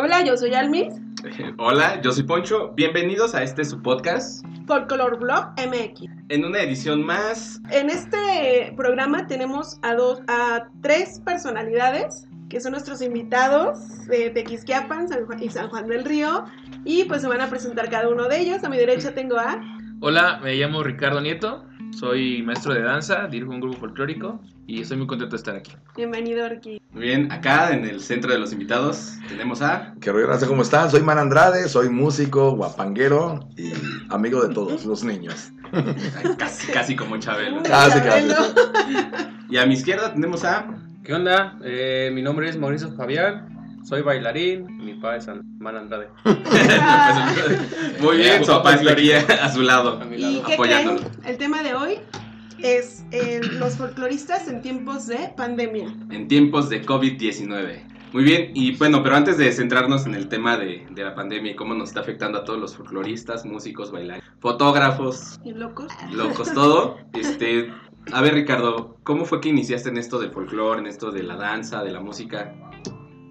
Hola, yo soy Almis. Hola, yo soy Poncho. Bienvenidos a este su podcast. Folklore Blog MX. En una edición más. En este programa tenemos a dos, a tres personalidades que son nuestros invitados de Tequisquiapan San Juan y San Juan del Río. Y pues se van a presentar cada uno de ellos. A mi derecha tengo a. Hola, me llamo Ricardo Nieto. Soy maestro de danza, dirijo un grupo folclórico y estoy muy contento de estar aquí. Bienvenido, Orki. Muy bien, acá en el centro de los invitados tenemos a. Que gracias, ¿cómo están? Soy Man Andrade, soy músico, guapanguero y amigo de todos los niños. casi, casi como Chabelo. Casi, casi. Y a mi izquierda tenemos a. ¿Qué onda? Eh, mi nombre es Mauricio Fabián. Soy bailarín, mi papá es Man Andrade. Muy bien, su papá estaría a su lado, A mi ¿Y lado. qué apoyándolo. creen? El tema de hoy es eh, los folcloristas en tiempos de pandemia. En tiempos de COVID-19. Muy bien, y bueno, pero antes de centrarnos en el tema de, de la pandemia y cómo nos está afectando a todos los folcloristas, músicos, bailarines, fotógrafos, ¿Y locos? locos, todo. Este, a ver, Ricardo, ¿cómo fue que iniciaste en esto del folclore, en esto de la danza, de la música?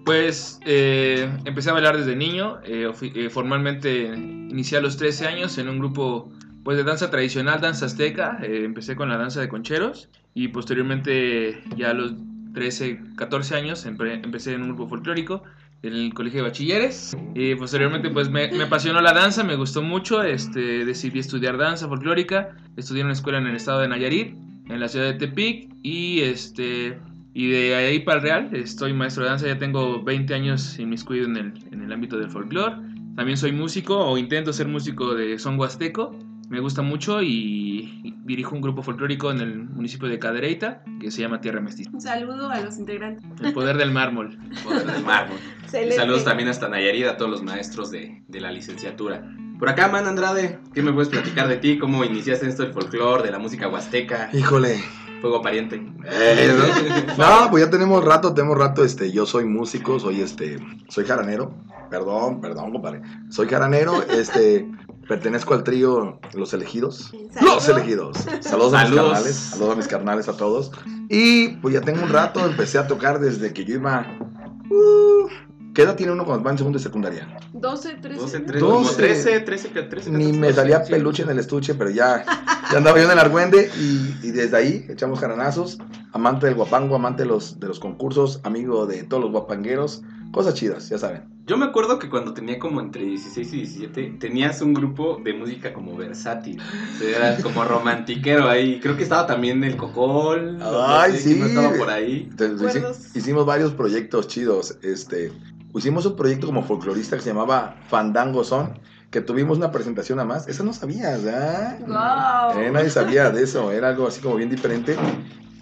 Pues eh, empecé a bailar desde niño, eh, eh, formalmente inicié a los 13 años en un grupo pues, de danza tradicional, danza azteca, eh, empecé con la danza de concheros y posteriormente ya a los 13, 14 años empecé en un grupo folclórico en el colegio de bachilleres. Y posteriormente pues me, me apasionó la danza, me gustó mucho, este, decidí estudiar danza folclórica, estudié en una escuela en el estado de Nayarit, en la ciudad de Tepic y este y de ahí para el Real, estoy maestro de danza, ya tengo 20 años inmiscuido en el, en el ámbito del folclore. También soy músico o intento ser músico de son huasteco. Me gusta mucho y, dirijo un grupo folclórico en el municipio de Cadereyta que se llama Tierra Mestiza. Un saludo a los integrantes. El poder del mármol. Poder del mármol. Y saludos también hasta Nayarit, a todos los maestros de, de la licenciatura. Por acá, Man Andrade, ¿qué me puedes platicar de ti? ¿Cómo iniciaste esto del folclore, de la música huasteca? Híjole. Fuego pariente. Eh, ¿no? No, pues ya tenemos rato, tenemos rato, este, yo soy músico, soy este, soy jaranero, perdón, perdón, compadre, soy jaranero, este, pertenezco al trío Los Elegidos, Saludo. Los Elegidos, saludos a mis Saludos. carnales, saludos a mis carnales a todos, y pues ya tengo un rato, empecé a tocar desde que yo iba, uh, ¿qué edad tiene uno cuando va en segundo de secundaria? 12, 13. 12, 13, Doce. como 13, 13, 13. Ni 14, me salía sí. peluche en el estuche, pero ya, ya andaba yo en el argüende y, y desde ahí echamos jaranazos. Amante del guapango, amante de los, de los concursos, amigo de todos los guapangueros. Cosas chidas, ya saben. Yo me acuerdo que cuando tenía como entre 16 y 17, tenías un grupo de música como versátil. O sea, Era como romantiquero ahí. Creo que estaba también el Cocol. Ay, no sé sí. más Estaba por ahí. Entonces, Recuerdos. hicimos varios proyectos chidos. Este, hicimos un proyecto como folclorista que se llamaba Fandango Son, que tuvimos una presentación a más. Esa no sabías, ¿ah? Wow. Eh, nadie sabía de eso, era algo así como bien diferente.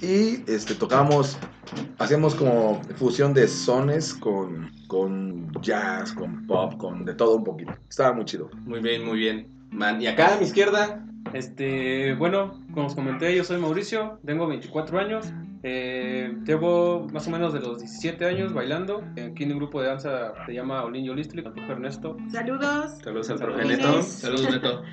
Y este, tocábamos, hacíamos como fusión de sones con, con jazz, con pop, con de todo un poquito. Estaba muy chido. Muy bien, muy bien. Man, y acá a mi izquierda, Este, bueno, como os comenté, yo soy Mauricio, tengo 24 años. eh, llevo más o menos de los 17 años bailando. Aquí en un grupo de danza se llama Olinio Listli, con el profe Ernesto. Saludos. saludos al Saludos. profe Neto. Saludos, Neto.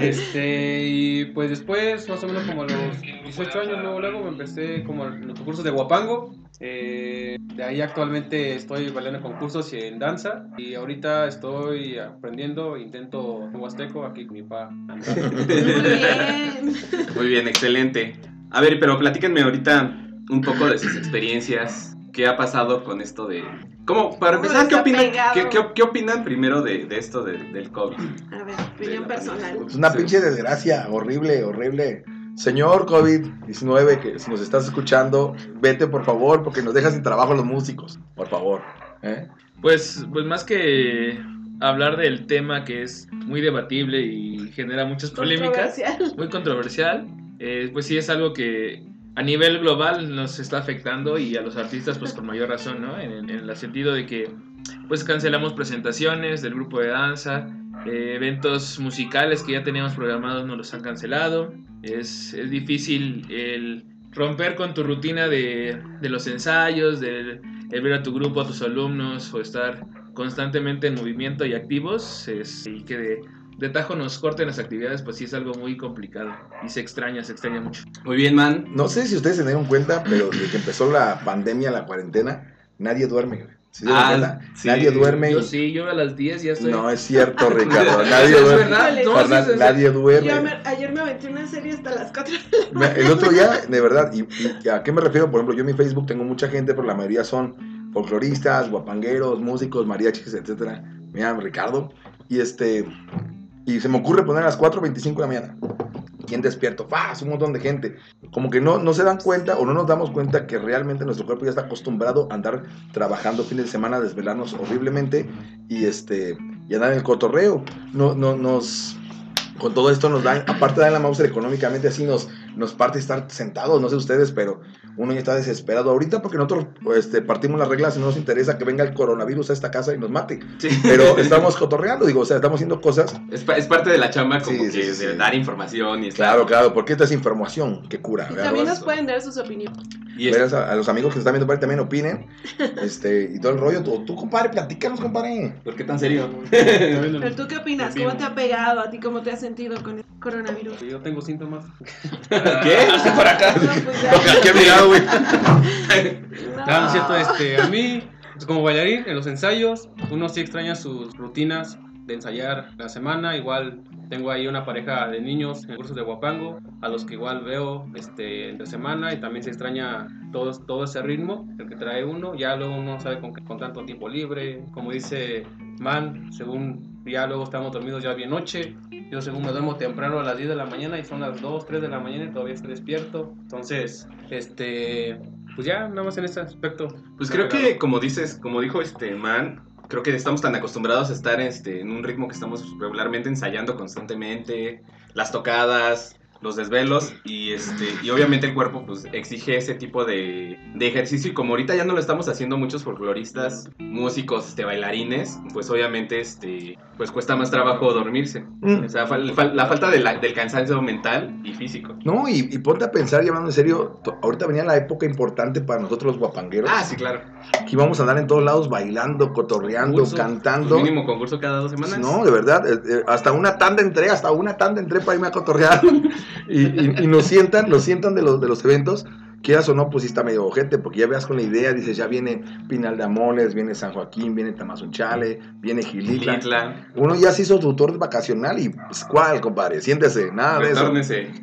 Este, y pues después, más o menos como a los 18 años, luego, luego me empecé como en los concursos de Guapango. Eh, de ahí actualmente estoy bailando en concursos y en danza. Y ahorita estoy aprendiendo, intento un huasteco aquí con mi papá. Muy bien. Muy bien, excelente. A ver, pero platíquenme ahorita un poco de sus experiencias. ¿Qué ha pasado con esto de... ¿Cómo? Para ¿Cómo empezar, ¿qué opinan, qué, qué- qué opinan primero de, de esto de- del COVID? A ver, opinión personal. Es una Sí. pinche desgracia, horrible, horrible. Señor COVID-19, que si nos estás escuchando, vete por favor, porque nos dejas sin trabajo a los músicos. Por favor. ¿eh? Pues, pues más que hablar del tema que es muy debatible y genera muchas polémicas, Controversial. muy controversial, eh, pues sí es algo que a nivel global nos está afectando y a los artistas pues con mayor razón, ¿no? En, en el sentido de que pues cancelamos presentaciones del grupo de danza, eh, eventos musicales que ya teníamos programados nos los han cancelado, es, es difícil el romper con tu rutina de, de los ensayos, de, el ver a tu grupo, a tus alumnos o estar constantemente en movimiento y activos es, y que de, de tajo nos corten las actividades, pues sí es algo muy complicado y se extraña, se extraña mucho. Muy bien, man. No sé si ustedes se dieron cuenta, pero desde que empezó la pandemia, la cuarentena, nadie duerme. güey. ¿Sí se Ah, cuenta? sí. Nadie duerme. Yo sí, yo a las 10 ya estoy. No es cierto, Ricardo. Nadie es duerme. verdad. No, sí, Fernán, sí, sí. nadie duerme. Yo me- ayer me aventé una serie hasta las 4. Me- El otro día, de verdad, y, y a qué me refiero? Por ejemplo, yo en mi Facebook tengo mucha gente, pero la mayoría son folcloristas, guapangueros, músicos, mariachis, etcétera. Me Ricardo. Y este y se me ocurre poner a las 4.25 de la mañana. ¿Quién despierto? ¡Faz! Un montón de gente. Como que no, no se dan cuenta o no nos damos cuenta que realmente nuestro cuerpo ya está acostumbrado a andar trabajando fines de semana, desvelarnos horriblemente y este y andar en el cotorreo. No, no, nos, con todo esto nos dan, aparte de la Mauser económicamente, así nos, nos parte estar sentados, no sé ustedes, pero uno ya está desesperado ahorita porque nosotros este, partimos las reglas y no nos interesa que venga el coronavirus a esta casa y nos mate. Sí. Pero estamos cotorreando, digo, o sea, estamos haciendo cosas. Es, pa- es parte de la chamba como Sí, que sí, sí, de dar información y estar- Claro, claro, porque esta es información que cura. Y ¿verdad? también nos pueden dar sus opiniones. Y es- a, a los amigos que están viendo por ahí también opinen. Este, y todo el rollo. Tú, tú, compadre, platícanos, compadre. ¿Por qué tan serio? Pero tú qué opinas? ¿Cómo te ha pegado a ti? ¿Cómo te has sentido con el coronavirus? Yo tengo síntomas. ¿Qué? Por acá. No, pues. ¿Qué mirado, güey? No. No, es cierto, este, a mí, pues, como bailarín, en los ensayos, uno sí extraña sus rutinas de ensayar la semana. Igual tengo ahí una pareja de niños en cursos de Guapango, a los que igual veo este, entre semana y también se extraña todo, todo ese ritmo, el que trae uno. Ya luego uno sabe con, con tanto tiempo libre, como dice Man, según ya luego estamos dormidos ya bien noche. Yo según me duermo temprano a las 10 de la mañana y son las 2, 3 de la mañana y todavía estoy despierto. Entonces, este, pues ya, nada más en ese aspecto. Pues creo que, como dices, como dijo este man, creo que estamos tan acostumbrados a estar este, en un ritmo que estamos regularmente ensayando constantemente, las tocadas, los desvelos, y este, y obviamente el cuerpo pues exige ese tipo de, de ejercicio, y como ahorita ya no lo estamos haciendo muchos folcloristas, músicos, este, bailarines, pues obviamente este, pues cuesta más trabajo dormirse. Mm. O sea, fal- fal- la falta de la- del cansancio mental y físico. No, y, y ponte a pensar, hablando en serio, ahorita venía la época importante para nosotros los guapangueros. Ah, sí, claro. Que íbamos a andar en todos lados bailando, cotorreando, Concursos. cantando. Pues mínimo concurso cada dos semanas. No, de verdad, eh, eh, hasta una tanda entré, hasta una tanda entré para irme a cotorrear. y, y- y nos sientan, nos sientan de los, de los eventos. Quieras o no, pues sí está medio ojete, porque ya veas con la idea, dices, ya viene Pinal de Amoles, viene San Joaquín, viene Tamazunchale, viene Gilitla. Gilitla, Uno ya se hizo su tour vacacional y, pues, ¿cuál, compadre? Siéntese, nada de eso.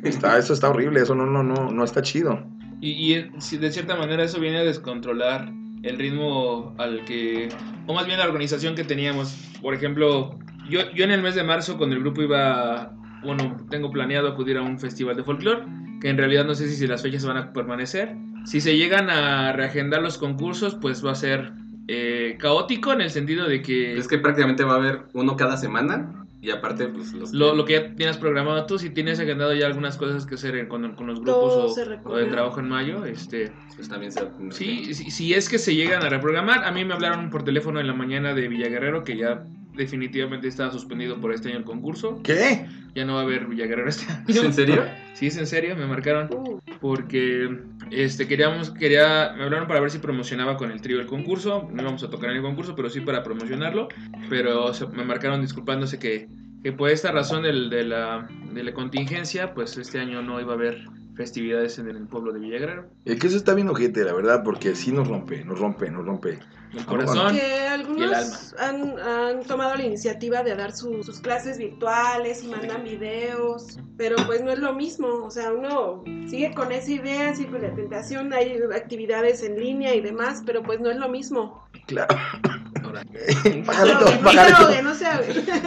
Está, eso está horrible, eso no, no, no, no está chido. Y, y, eh, si de cierta manera eso viene a descontrolar el ritmo al que, o más bien la organización que teníamos. Por ejemplo, yo, yo en el mes de marzo con el grupo iba, bueno, tengo planeado acudir a un festival de folclore, que en realidad no sé si, las fechas van a permanecer. Si se llegan a reagendar los concursos, pues va a ser eh, caótico en el sentido de que... Es que prácticamente va a haber uno cada semana y aparte pues los Lo, lo que ya tienes programado tú, si tienes agendado ya algunas cosas que hacer con, con los grupos o, de trabajo en mayo, este, pues también se Sí, si, si es que se llegan a reprogramar, a mí me hablaron por teléfono en la mañana de Villaguerrero que ya definitivamente estaba suspendido por este año el concurso. ¿Qué? Ya no va a haber Villaguerrero este año. ¿Es en serio? Sí, es en serio, me marcaron Uh, porque este queríamos quería me hablaron para ver si promocionaba con el trío el concurso, no íbamos a tocar en el concurso, pero sí para promocionarlo, pero se- me marcaron disculpándose que, que por esta razón del- de, la, de la contingencia, pues este año no iba a haber festividades en el pueblo de Villaguerrero. Es que eso está bien ojete, la verdad, porque sí nos rompe, nos rompe, nos rompe. El corazón. que y el algunos han, han tomado la iniciativa de dar su- sus clases virtuales y mandan videos, pero pues no es lo mismo, o sea, uno sigue con esa idea, sigue con la tentación, hay actividades en línea y demás, pero pues no es lo mismo. Claro. Pajarito, No, pajarito. no.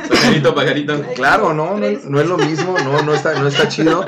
Pajarito, pajarito. Claro, no, no, no es lo mismo, no, no está, no está chido.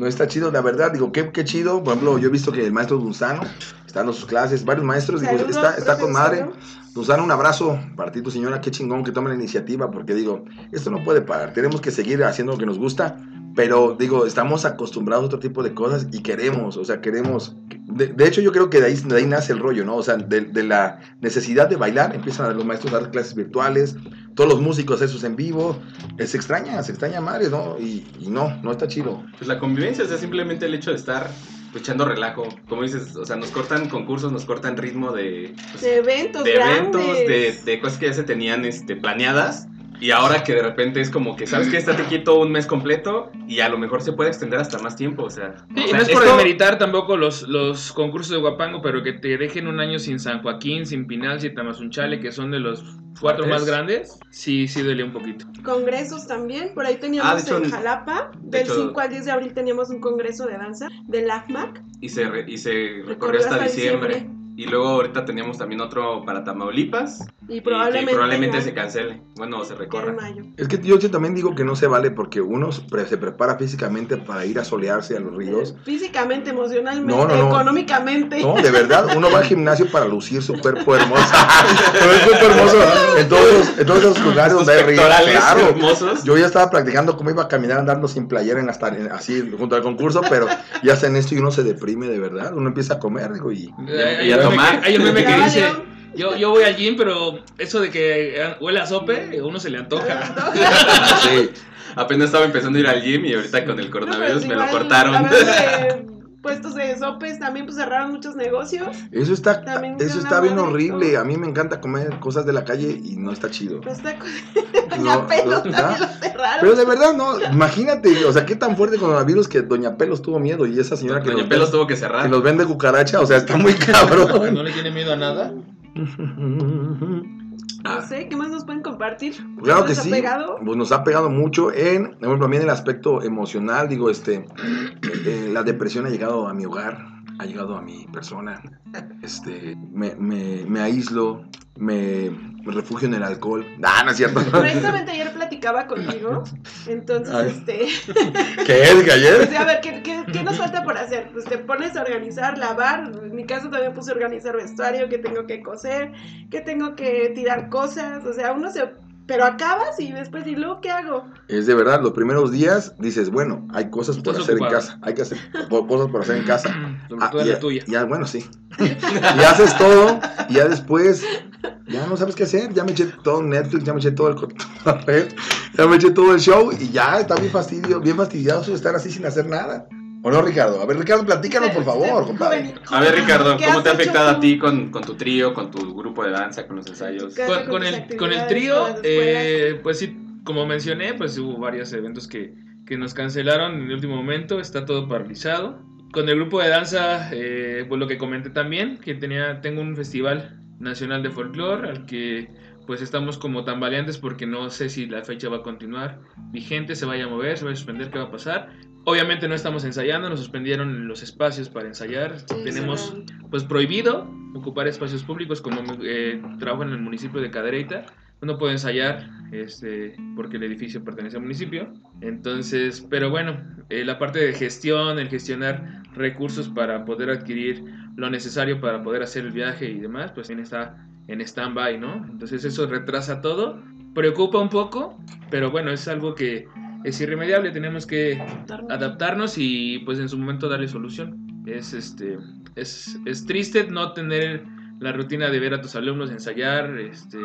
No está chido, la verdad, digo, qué, qué chido. Por ejemplo, yo he visto que el maestro Dunzano está dando sus clases, varios maestros, digo, Saludos, está, está con madre. Dunzano. Dunzano, un abrazo para ti, tu señora, qué chingón que tome la iniciativa, porque digo, esto no puede parar, tenemos que seguir haciendo lo que nos gusta, pero digo, estamos acostumbrados a otro tipo de cosas y queremos, o sea, queremos. De, de hecho, yo creo que de ahí, de ahí nace el rollo, ¿no? O sea, de, de la necesidad de bailar, empiezan los maestros a dar clases virtuales, todos los músicos esos en vivo, eh, se extraña, se extraña madre, ¿no? Y, y no, no está chido. Pues la convivencia, o sea, simplemente el hecho de estar pues, echando relajo. Como dices, o sea, nos cortan concursos, nos cortan ritmo de, pues, De eventos de eventos, grandes. de, de cosas que ya se tenían este, planeadas. Y ahora que de repente es como que, ¿sabes qué? Estate quieto un mes completo y a lo mejor se puede extender hasta más tiempo, o sea. Sí, o y sea, no es por esto- demeritar tampoco los, los concursos de Guapango, pero que te dejen un año sin San Joaquín, sin Pinal, sin Tamazunchale, que son de los cuatro más grandes, sí, sí duele un poquito. Congresos también, por ahí teníamos Ah, hecho, en Jalapa, de del hecho- 5 al 10 de abril teníamos un congreso de danza del AFMAC. Y se, re- y se recorrió hasta diciembre. Y luego ahorita teníamos también otro para Tamaulipas. Y probablemente, se cancele. Bueno, se recorra. Es que yo también digo que no se vale porque uno se pre- se prepara físicamente para ir a solearse a los ríos. Físicamente, emocionalmente, No, no, no. económicamente. No, de verdad, uno va al gimnasio para lucir su cuerpo hermoso. Pero es cuerpo hermoso en todos, los- en todos esos lugares donde hay ríos. Claro. hermosos. Yo ya estaba practicando cómo iba a caminar andando sin playera en hasta en- así junto al concurso, pero ya hacen esto y uno se deprime de verdad. Uno empieza a comer, digo, y Y a tomar. Hay un meme que dice. Yo, yo voy al gym, pero eso de que eh, huele a sope, a uno se le antoja. sí. Apenas estaba empezando a ir al gym y ahorita con el No, coronavirus me lo cortaron. de puestos de sopes, también pues cerraron muchos negocios. Eso está, También eso está bien madre, horrible. A mí me encanta comer cosas de la calle y no está chido. Pues está con No, Doña Pelos no, también ¿no? lo cerraron. Pero de verdad, no, imagínate, o sea, qué tan fuerte con el virus que Doña Pelos tuvo miedo y esa señora que, Doña Pelos vende, tuvo que que cerrar. nos vende cucaracha, o sea, está muy cabrón. ¿No le tiene miedo a nada? No sé, ¿qué más nos pueden compartir? Claro ¿Qué que ha sí, pegado? pues nos ha pegado mucho en, por ejemplo, a mí en el aspecto emocional, digo, este, eh, la depresión ha llegado a mi hogar, ha llegado a mi persona, este, me, me, me aíslo, me, me refugio en el alcohol. Ah, no es cierto. Precisamente ayer platicaba contigo, entonces, Ay. este, ¿Qué es, ayer? pues, a ver, ¿qué, qué, qué nos falta por hacer? Pues te pones a organizar, lavar, en mi caso también puse a organizar vestuario, que tengo que coser, que tengo que tirar cosas, o sea, uno se... Pero acabas y después, ¿y luego qué hago? Es de verdad, los primeros días dices, bueno, hay cosas por hacer ocupado. en casa, hay que hacer cosas por hacer en casa. Sobre Ah, todo en y- la tuya. Ya, bueno, sí. y haces todo, y ya después, ya no sabes qué hacer. Ya me eché todo Netflix, ya me eché todo el ya me eché todo el show, y ya está bien fastidio, bien fastidioso estar así sin hacer nada. ¿O no, Ricardo? A ver, Ricardo, platícanos, por favor, compadre. Joven- A ver, Ricardo, ¿qué ¿cómo te ha afectado a ti con, con tu trío, con tu grupo de danza, con los ensayos? Con, con con el, con el trío, eh, pues sí, como mencioné, pues hubo varios eventos que, que nos cancelaron en el último momento, está todo paralizado. Con el grupo de danza, eh, pues lo que comenté también, que tenía, tengo un festival nacional de folclore al que pues estamos como tambaleantes porque no sé si la fecha va a continuar vigente, se vaya a mover, se va a suspender, qué va a pasar. Obviamente no estamos ensayando, nos suspendieron los espacios para ensayar, Sí, tenemos pues prohibido ocupar espacios públicos como eh, trabajo en el municipio de Cadereyta. No puedo ensayar este porque el edificio pertenece al municipio. Entonces pero bueno eh, la parte de gestión el gestionar recursos para poder adquirir lo necesario para poder hacer el viaje y demás pues bien está en stand-by no entonces eso retrasa todo. Preocupa un poco pero bueno es algo que es irremediable tenemos que adaptarnos y pues en su momento darle solución. Es este es, es triste no tener la rutina de ver a tus alumnos ensayar, este,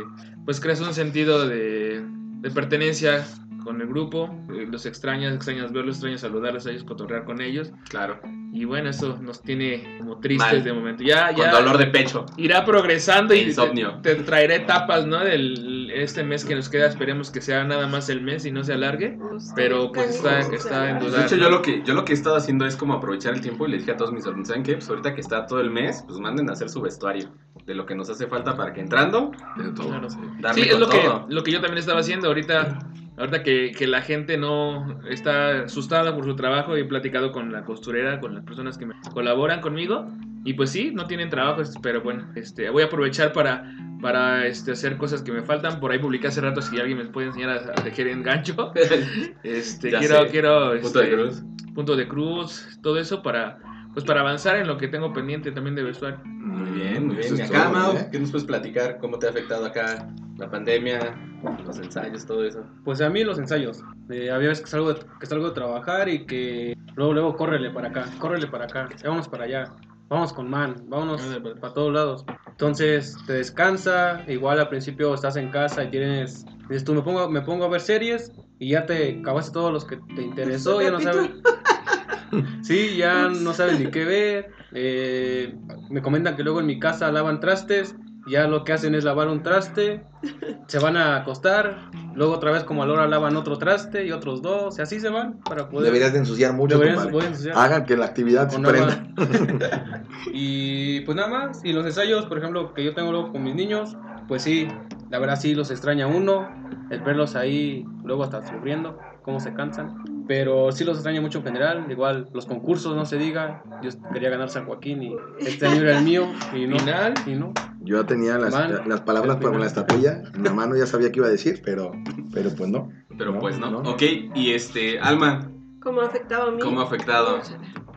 pues creas un sentido de, de pertenencia con el grupo, eh, los extrañas, extrañas verlos, extrañas saludarlos a ellos, cotorrear con ellos Claro. y bueno, eso nos tiene como tristes Mal. de momento. Ya, Con ya dolor de pecho. irá progresando y te, Insomnio. te traeré etapas, ¿no? Del este mes que nos queda, esperemos que sea nada más el mes y no se alargue. Pero, pues, está- está en duda. De hecho, yo lo que yo lo que he estado haciendo es como aprovechar el tiempo y le dije a todos mis alumnos, ¿saben qué? Pues ahorita que está todo el mes, pues manden a hacer su vestuario de lo que nos hace falta para que entrando, De todo, Claro. sí. darle Sí, es lo que, todo. lo que yo también estaba haciendo ahorita. Ahorita que, que la gente no está asustada por su trabajo, he platicado con la costurera, con las personas que me colaboran conmigo. Y pues sí, no tienen trabajo, pero bueno, este, voy a aprovechar para, para este, hacer cosas que me faltan. Por ahí publiqué hace rato si alguien me puede enseñar a, a tejer en gancho. Este, quiero, sé. quiero Punto de este, cruz. punto de cruz, todo eso para, pues para avanzar en lo que tengo pendiente también de vestuario. Muy bien, muy bien. Acá, Mau. ¿qué nos puedes platicar? ¿Cómo te ha afectado acá la pandemia, los ensayos, todo eso? Pues a mí los ensayos. Eh, había veces que salgo, de, que salgo de trabajar y que luego, luego, córrele para acá, córrele para acá, vámonos para allá, vamos con man, vámonos pues. para todos lados. Entonces te descansa, igual al principio estás en casa y tienes, dices tú, me pongo, me pongo a ver series y ya te acabaste todos los que te interesó, ya no sabes. Sí, ya no sabes ni qué ver. eh, me comentan que luego en mi casa lavan trastes. Ya lo que hacen es lavar un traste. Se van a acostar. Luego otra vez como a la hora lavan otro traste y otros dos, y así se van para poder... Deberías de ensuciar mucho, Deberías- voy a ensuciar. Hagan que la actividad se prenda. y pues nada más, y los ensayos, por ejemplo, que yo tengo luego con mis niños, pues sí, la verdad sí los extraña uno, el verlos ahí luego hasta sufriendo, cómo se cansan, pero sí los extraña mucho en general, igual los concursos, no se diga, yo quería ganar San Joaquín y este año era el mío, y no, Final. y no. Yo ya tenía las, Man, las palabras para la estatuilla. Mi mano ya sabía qué iba a decir, pero, pero pues no. Pero No, pues no. no. Ok, y este, Alma, ¿Cómo ha afectado a mí? ¿cómo ha afectado?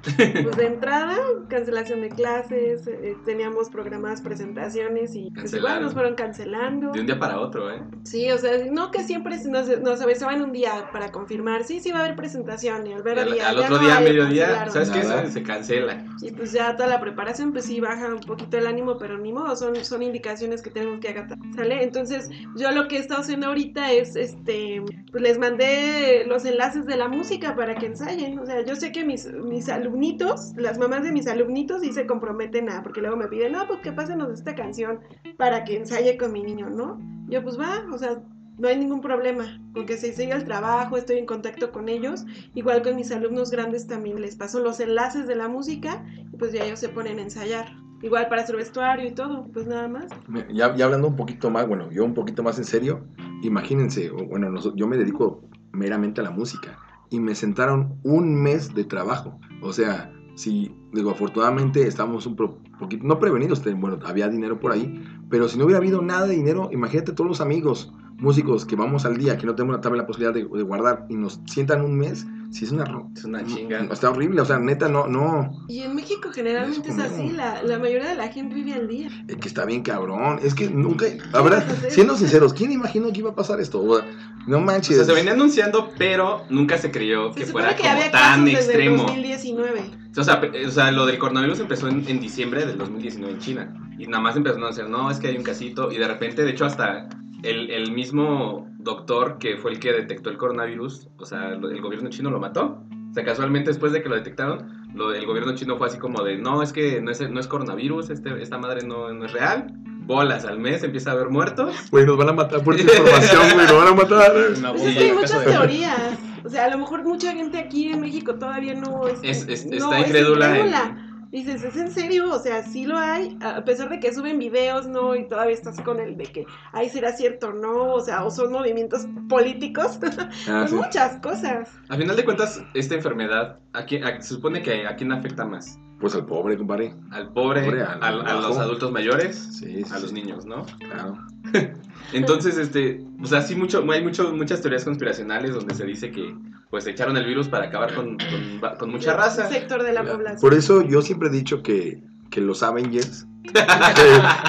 Pues de entrada, cancelación de clases, eh, teníamos programadas presentaciones y pues igual nos fueron cancelando. De un día para otro, ¿eh? Sí, o sea, no que siempre nos, nos avisaban un día para confirmar, sí, sí va a haber presentación y al ver al, día, al otro no día, hay, mediodía, cancelaron. ¿sabes qué? Se, cancela. Y pues ya toda la preparación, pues sí baja un poquito el ánimo, pero ni modo, son, son indicaciones que tenemos que acatar, ¿sale? Entonces, yo lo que he estado haciendo ahorita es, este, pues les mandé los enlaces de la música para que ensayen. O sea, yo sé que mis, mis alumnitos, las mamás de mis alumnitos sí se comprometen a, porque luego me piden, no, pues que pásenos esta canción para que ensaye con mi niño, ¿no? Yo pues va, o sea, no hay ningún problema, con que se siga el trabajo, estoy en contacto con ellos. Igual con mis alumnos grandes también les paso los enlaces de la música y pues ya ellos se ponen a ensayar. Igual para su vestuario y todo, pues nada más. Ya, ya hablando un poquito más, bueno, yo un poquito más en serio, imagínense, bueno, yo me dedico meramente a la música y me sentaron un mes de trabajo. O sea, si, digo, afortunadamente estamos un poquito, no prevenidos, bueno, había dinero por ahí, pero si no hubiera habido nada de dinero, imagínate todos los amigos, músicos que vamos al día, que no tenemos la la posibilidad de guardar y nos sientan un mes, si es una... Es una chinga. Está horrible, o sea, neta, no, no, Y en México generalmente es así, la, la mayoría de la gente vive al día. Es que está bien cabrón. Es que nunca. La verdad, siendo sinceros, ¿quién imaginó que iba a pasar esto? O sea, no O manches. sea, se venía anunciando, pero nunca se creyó Se que fuera que como había tan casos desde el extremo. 2019. O sea, o sea, lo del coronavirus empezó en, en diciembre del 2019 en China. Y nada más empezaron a decir, no, es que hay un casito. Y de repente, de hecho, hasta el, el mismo doctor que fue el que detectó el coronavirus, o sea, el gobierno chino lo mató. O sea, casualmente después de que lo detectaron, lo, el gobierno chino fue así como de, no, es que no es, no es coronavirus, este, esta madre no, no es real. Bolas al mes, empieza a haber muertos. Güey, nos van a matar por esta información, güey, nos van a matar. Pues es que hay muchas de- teorías. O sea, a lo mejor mucha gente aquí en México todavía no es, Es- es- no, está es incrédula en- incrédula. Dices, ¿es en serio? O sea, sí lo hay, a pesar de que suben videos, ¿no? Y todavía estás con el de que, ahí será cierto, ¿no? O sea, o son movimientos políticos. Ah, sí. muchas cosas. A final de cuentas, esta enfermedad, ¿a quién- a- se supone que a quién afecta más? Pues al pobre, compadre. Al pobre, Pobre, al- al- a los adultos mayores, Sí, sí, a los sí, niños, ¿no? Claro. Entonces, este, pues así mucho, hay mucho, muchas teorías conspiracionales donde se dice que pues echaron el virus para acabar con, con, con mucha raza. Un sector de la población. Por eso yo siempre he dicho que, que los Avengers.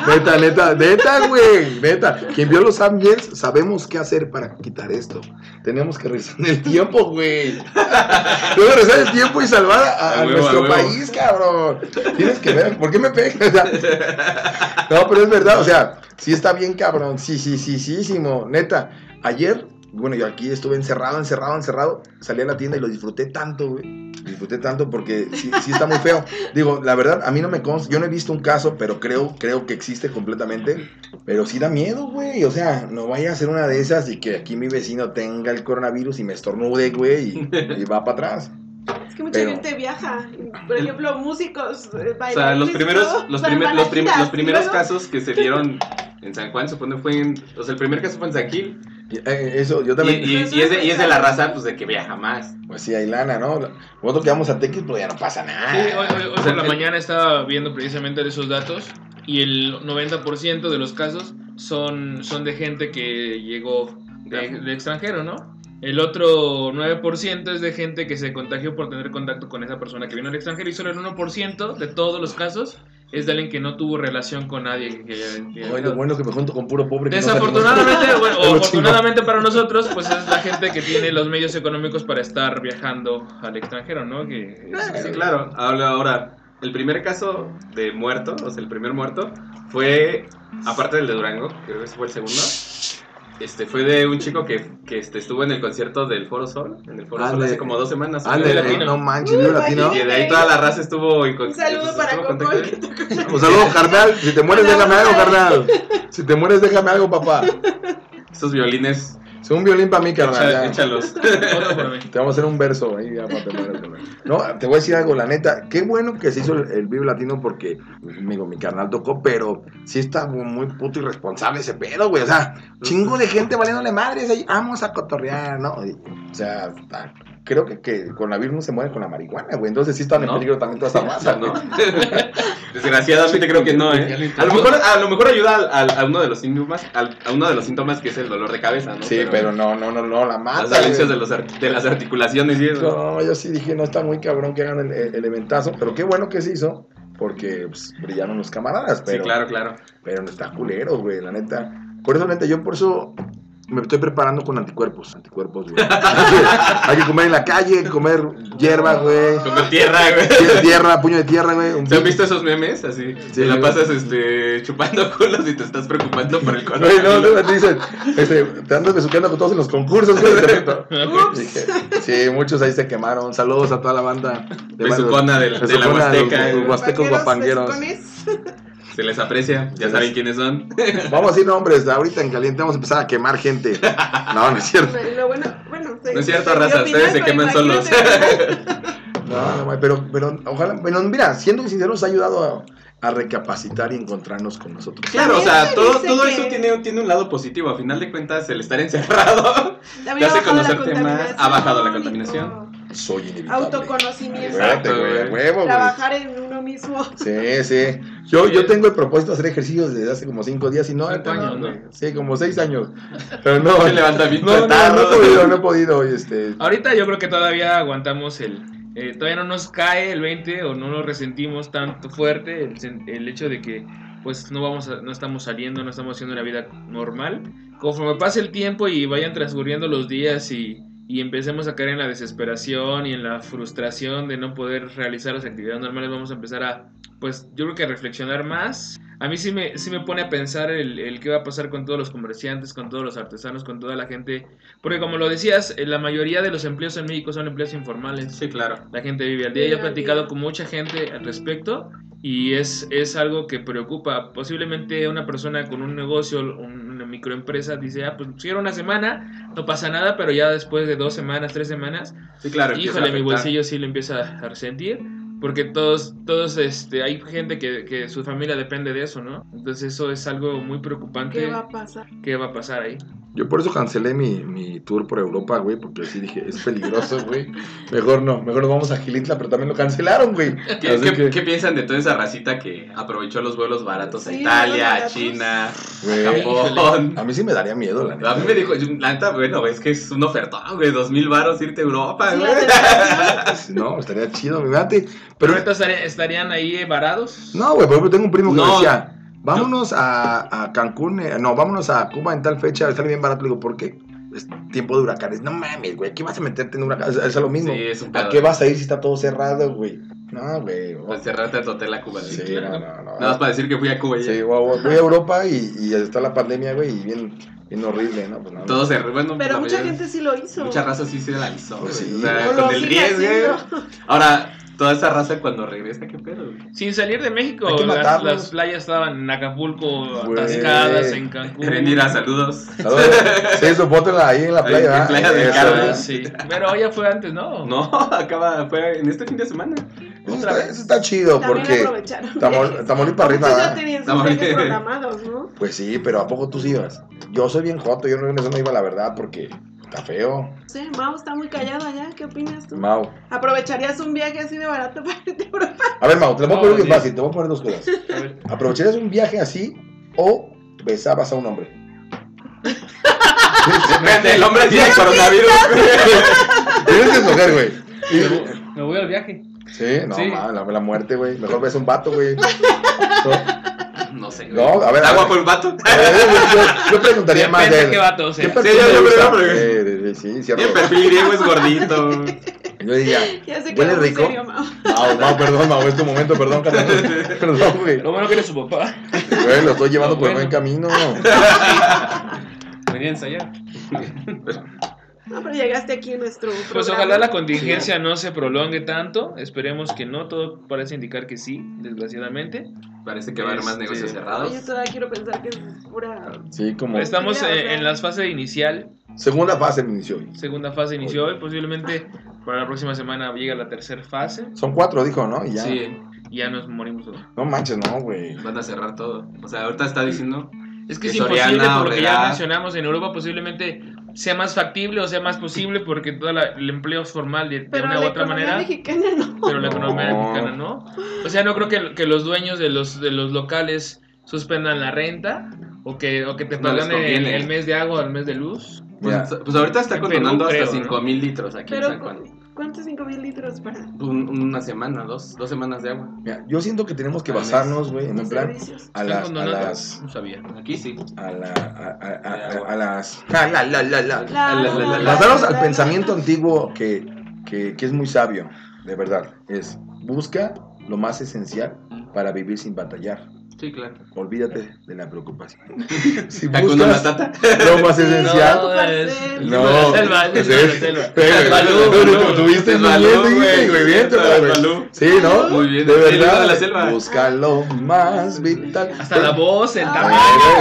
neta, neta, neta, güey. Neta. Quien vio los Avengers, sabemos qué hacer para quitar esto. Tenemos que regresar en el tiempo, güey. Luego regresar el tiempo y salvar a, a A huevo, nuestro a país, cabrón. Tienes que ver. ¿Por qué me pegas? No, pero es verdad, o sea, sí está bien, cabrón. Sí, sí, sí, sí, sí, neta. Ayer, bueno, yo aquí estuve encerrado, encerrado, encerrado. Salí a la tienda y lo disfruté tanto, güey. Disfruté tanto porque sí, sí está muy feo. Digo, la verdad, a mí no me consta. Yo no he visto un caso, pero creo, creo que existe completamente. Pero sí da miedo, güey. O sea, no vaya a ser una de esas y que aquí mi vecino tenga el coronavirus y me estornude, güey, y, y va para atrás. Es que mucha Pero- gente viaja. Por ejemplo, músicos, eh, O sea, los bailarines primeros, todo, los, primer- los, prim- los primeros casos que se dieron en San Juan, supone fue en, o sea, el primer caso fue en San Gil. Y, eh, eso, yo Y, también. y- y es de, y es de la raza, pues, de que viaja más. Pues sí, hay lana, ¿no? Nosotros que vamos a Tequis, pues ya no pasa nada. Sí, hoy, O sea, por la mañana estaba viendo precisamente esos datos y el 90% de los casos son, son de gente que llegó de, de extranjero, ¿no? El otro 9% es de gente que se contagió por tener contacto con esa persona que vino del extranjero y solo el 1% de todos los casos es de alguien que no tuvo relación con nadie. Que, que- que- Oye, lo bueno que me junto con puro pobre. que Desafortunadamente, bueno, o afortunadamente para nosotros, pues es la gente que tiene los medios económicos para estar viajando al extranjero, ¿no? Que, Sí, claro. Ahora, ahora, el primer caso de muerto, o sea, el primer muerto, fue, aparte del de Durango, creo que ese fue el segundo, este, fue de un chico que, que este, estuvo en el concierto del Foro Sol, en el Foro Sol hace como dos semanas. Ah, Vive Latino. no manches, vive latino. Y de ahí toda la raza estuvo en Un saludo para Coco. Un saludo, carnal. Si te mueres, déjame algo, carnal. Si te mueres, déjame algo, papá. Estos violines Es un violín para mí, carnal. Échalos. Te vamos a hacer un verso ahí ya para te mueras, carnal. No, te voy a decir algo, la neta. Qué bueno que se hizo el, el Vive Latino porque, amigo, mi carnal tocó, pero sí está muy, muy puto irresponsable ese pedo, güey. O sea, chingo de gente valiéndole madres ahí. Vamos a cotorrear, ¿no? Y, o sea, está- creo que, que con la virus no se muere con la marihuana, güey. Entonces sí están en ¿No? peligro también toda esta raza, no. Desgraciadamente creo que no, ¿eh? A lo mejor, a lo mejor ayuda al- al- a, uno de los síntomas, al- a uno de los síntomas que es el dolor de cabeza, ¿no? Sí, pero no, no, no, no, la mata. las dolencias de, los de las articulaciones y eso. No, yo sí dije, no está muy cabrón que hagan el, el- el eventazo, pero qué bueno que se hizo, porque pues, brillaron los camaradas, pero, Sí, claro, claro. pero no está culero, güey, la neta. Por eso, neta, yo por eso me estoy preparando con anticuerpos, anticuerpos, güey. Hay que comer en la calle, comer hierba, güey. Comer tierra, güey. Tierra, puño de tierra, güey. ¿Se han visto esos memes? Así, Sí, te la pasas este, chupando culos y te estás preocupando por el Güey, no, coronavirus. no, dicen, este, te andas besuqueando con todos en los concursos, güey. de repente. Ups. Dije, sí, muchos ahí se quemaron. Saludos a toda la banda. de Besucona de la Besucona, Huasteca, los- eh. Los huastecos guapangueros. Se les aprecia, ya saben quiénes son. Vamos a decir nombres, ahorita en caliente vamos a empezar a quemar gente. No, no es cierto. Bueno, bueno, No es cierto, raza, ustedes se queman solos. No, no, güey, pero, pero ojalá, bueno, mira, siendo sinceros, nos ha ayudado a, a recapacitar y encontrarnos con nosotros. Claro, o sea, se todo, todo que- eso tiene, tiene un lado positivo. A final de cuentas, el estar encerrado Te hace ha bajado la conocerte más, ha bajado la contaminación. Soy inevitable. Autoconocimiento. Espérate, güey, a huevo, güey. Trabajar en uno mismo. Sí, sí. Yo, yo tengo el propósito de hacer ejercicios desde hace como cinco días y no, Cinco años, ¿no? Sí, como seis años. Pero no. El levantamiento No, no, no he podido, no he podido. Este, Ahorita yo creo que todavía aguantamos el... eh, todavía no nos cae el 20 o no lo resentimos tanto fuerte el, el hecho de que pues no vamos a- no estamos saliendo, no estamos haciendo una vida normal. Conforme pase el tiempo y vayan transcurriendo los días y, y empecemos a caer en la desesperación y en la frustración de no poder realizar las actividades normales, vamos a empezar a, pues yo creo que a reflexionar más. A mí sí me, sí me pone a pensar el, el qué va a pasar con todos los comerciantes, con todos los artesanos, con toda la gente porque como lo decías, eh, la mayoría de los empleos en México son empleos informales. Sí, claro. La gente vive al día. Yo he platicado con mucha gente al respecto y es, es algo que preocupa. Posiblemente una persona con un negocio, un- microempresa, dice, ah, pues si era una semana, no pasa nada, pero ya después de dos semanas, tres semanas, Sí, claro. híjole, mi bolsillo sí lo empieza a resentir. Porque todos, todos, este, hay gente que, que su familia depende de eso, ¿no? Entonces eso es algo muy preocupante. ¿Qué va a pasar? ¿Qué va a pasar ahí? Yo por eso cancelé mi, mi tour por Europa, güey, porque sí dije, es peligroso, güey. Mejor no, mejor nos vamos a Gilitla, pero también lo cancelaron, güey. ¿Qué, Así qué- que, qué piensan de toda esa racita que aprovechó los vuelos baratos a Italia, a. China, güey, a Japón? a mí sí me daría miedo, la neta. A mí me dijo, yo, la neta, bueno, es que es un ofertón, güey, dos mil baros irte a Europa, güey. No, estaría chido, mi mate. ¿Pero Pero ahorita estarían, ahí varados? No, güey, por ejemplo, tengo un primo que No. decía, vámonos a, a Cancún, eh, no, vámonos a Cuba en tal fecha, sale bien barato. Le digo, ¿por qué? Es tiempo de huracanes. No mames, güey, ¿qué vas a meterte en un huracán? Es, es lo mismo. Sí, es un ¿A qué vas a ir si está todo cerrado, güey? No, güey. Pues cerrarte a tu hotel a Cuba. Sí, Sí, no, no, no. Nada más para decir que fui a Cuba y Sí, güey, güey, voy a Europa y, y está la pandemia, güey, y bien, bien horrible, ¿no? Pues, no, todo se bueno, Pero mucha mayoría- gente sí lo hizo. Mucha raza sí se la hizo, Pues güey. sí. O sea, con el riesgo. Ahora, toda esa raza cuando regresa, ¿qué pedo, güey? Sin salir de México, las, playas estaban en Acapulco, Güey. atascadas, en Cancún. Quieren ir a saludos. Saludos. Sí, su foto en ahí en la Ahí playa, en ¿verdad? Playa Eso, Carmen. Ah, sí. Pero ya fue antes, ¿no? No, acaba, fue en este fin de semana. Eso está, eso está chido También porque Tamaulipas arriba, Muchos ya programados, ¿no? Pues sí, pero ¿a poco tú sí ibas? Yo soy bien joto, yo no, en eso no iba la verdad porque está feo. Sí, Mau está muy callado allá. ¿Qué opinas tú? Mau. ¿Aprovecharías un viaje así de barato para irte a Europa? A ver, Mau, te lo voy a poner bien sí. fácil, te voy a poner dos cosas. A ver. ¿Aprovecharías un viaje así o besabas a un hombre? Depende, el hombre tiene coronavirus. Tienes que escoger, güey. Me voy- Me voy al viaje. Sí, no, Sí. ma, la, la muerte, güey. Mejor ves un vato, güey. No, No sé, güey. No, a ver, ¿Está a ver. guapo el vato? A ver, yo, yo- yo preguntaría más Depende de de él. qué vato, o sea. ¿Qué perfil Sí, yo- le yo sí, cierto. Tiene perfil griego, es gordito. Yo diría, Ya se ¿Huele rico? serio, Mau. Mau, Mau, perdón, Mau, es tu momento, perdón, carnal. Perdón, güey. Lo bueno que eres su papá. Güey, lo estoy llevando No, por el bueno. buen camino. Venía a ensayar. No, pero llegaste aquí en nuestro Pues programa. ojalá la contingencia no se prolongue tanto. Esperemos que no. Todo parece indicar que sí, desgraciadamente. Parece que va a haber más Este, negocios Ay, cerrados. yo todavía quiero pensar que es pura... Sí, como. Estamos Sí, o en, la fase inicial. Segunda fase me inició hoy. Segunda fase inició y posiblemente para la próxima semana llega la tercera fase. Son cuatro, dijo, ¿no? Y ya. Sí, Y ya nos morimos todos. No manches, no, güey. van a cerrar todo. O sea, ahorita está diciendo. Es que es Que imposible Soriana, por lo que ya Obrera. mencionamos. En Europa posiblemente sea más factible o sea más posible porque todo la- el empleo es formal de, una u la otra economía manera. mexicana no. Pero la economía No. mexicana no. O sea, no creo que, que los dueños de los, de los locales suspendan la renta o que, o que te No pagan el, mes de agua o el mes de luz. Pues, pues ahorita está condonando hasta creo, 5 mil litros aquí en San Juan. ¿Cuántos 5 mil litros para Un- una semana, dos, dos semanas de agua. mira, yo siento que tenemos que basarnos, güey, en un plan servicios? a ¿Están las, a condonando? las, No sabía. Aquí sí. a la, a, a- a- a las, a la, la, la, la. Basarnos al pensamiento antiguo que, que, que es muy sabio, de verdad. Es busca lo más esencial para vivir sin batallar. Sí, claro. Olvídate de la preocupación. Si buscas Matata. lo más esencial. No, es- No, es- selva. Pero, tuviste. Balú. Sí, ¿no? Muy bien. De El verdad. de la selva. Busca lo más vital. Hasta la voz, el tamaño.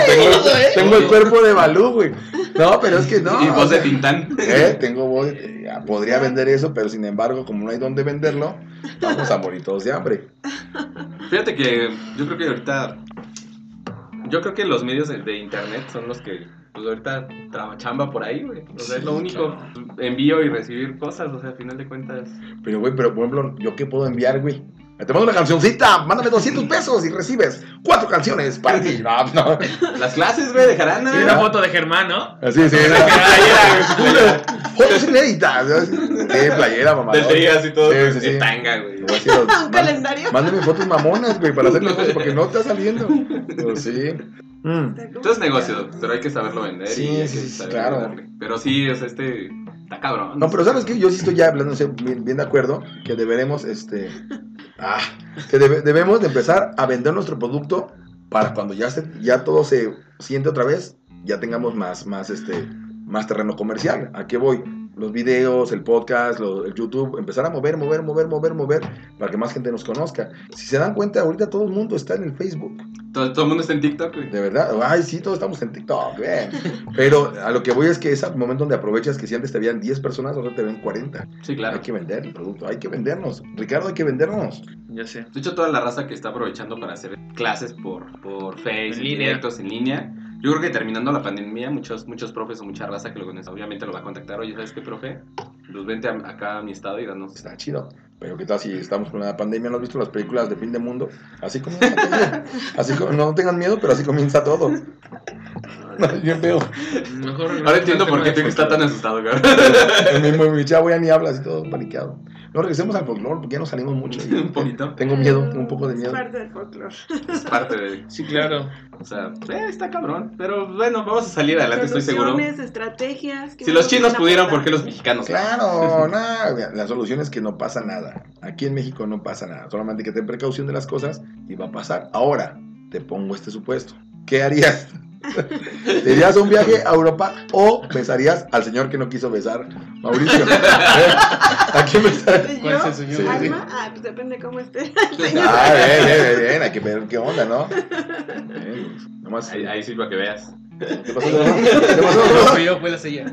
tengo, ¿eh? tengo el cuerpo de Balú, güey. No, pero es que no. y voz de Tintán. ¿eh? Tengo voz. podría vender eso, pero sin embargo, como no hay dónde venderlo, vamos a morir todos de hambre. Fíjate que yo creo que ahorita. Yo creo que los medios de, de internet son los que. Pues ahorita traba chamba por ahí, güey. O sea, es lo único. Envío y recibir cosas, o sea, al final de cuentas. Pero, güey, pero por ejemplo, ¿yo qué puedo enviar, güey? Te mando una cancioncita, mándame 200 pesos y recibes cuatro canciones para ti. No, no. Las clases, güey, de jarana. Y una foto de Germán, ¿no? Así, sí. Playera, Fotos inéditas. Sí, playera, mamá. De trigas y todo. Sí, sí, sí. Tanga, güey. ¿Un calendario? Mándame fotos mamonas, güey, para hacerle fotos porque no está saliendo. Pues sí. Mm. Esto es negocio, pero hay que saberlo vender. Sí, y hay que sí, sí, saber claro. venderle. Pero sí, o sea, este. Está cabrón. No, pero ¿sabes qué? Yo sí estoy ya hablando bien, bien de acuerdo que deberemos, este... Ah, que debe- debemos de empezar a vender nuestro producto para cuando ya, se, ya todo se siente otra vez, ya tengamos más, más, este, más terreno comercial. ¿A qué voy? Los videos, el podcast, lo- el YouTube, empezar a mover, mover, mover, mover, mover, para que más gente nos conozca. Si se dan cuenta, ahorita todo el mundo está en el Facebook. Todo, todo el mundo está en TikTok, güey. De verdad, ay, sí, todos estamos en TikTok, bien. Pero a lo que voy es que es el momento donde aprovechas que si antes te veían 10 personas, ahora te ven 40. Sí, claro. Hay que vender el producto, hay que vendernos. Ricardo, hay que vendernos. Ya sé. De hecho, toda la raza que está aprovechando para hacer clases por, por Face, En directos en línea. Yo creo que terminando la pandemia, muchos, muchos profes o mucha raza que lo conoce, obviamente lo va a contactar. Oye, ¿sabes qué, profe? Pues vente a- acá a mi estado y danos. Está chido. Pero qué tal si estamos con una pandemia, ¿no has visto las películas de fin de mundo? Así comienza todo. Así como, no tengan miedo, pero así comienza todo. Bien feo. Mejor Ahora entiendo por qué tengo está tan asustado, cabrón. Mi, mi, mi chavo ya ni habla, así todo paniqueado. No, regresemos al folclore porque ya nos salimos mucho. Un poquito. Tengo miedo, tengo un poco de Es miedo. parte del folclore. Es parte de. Sí, claro. O sea, eh, está cabrón. Pero bueno, vamos a salir adelante, estoy seguro. Soluciones, estrategias. ¿qué Si los chinos pudieron, ¿por qué los mexicanos? Claro, mira, la solución es que no pasa nada. Aquí en México no pasa nada. Solamente que ten precaución de las cosas y va a pasar. Ahora, te pongo este supuesto. ¿Qué harías? ¿Te irías a un viaje a Europa o besarías al señor que no quiso besar, Mauricio? ¿A quién besarías? ¿Cuál es el señor? Sí, sí. ¿Alma? Ah, pues depende cómo esté. el señor. Ah, bien, bien, bien, hay que ver qué onda, ¿no? Bien, nomás, Ahí, ahí sí para que veas. ¿Qué pasó? ¿Qué pasó? No, yo fue la silla.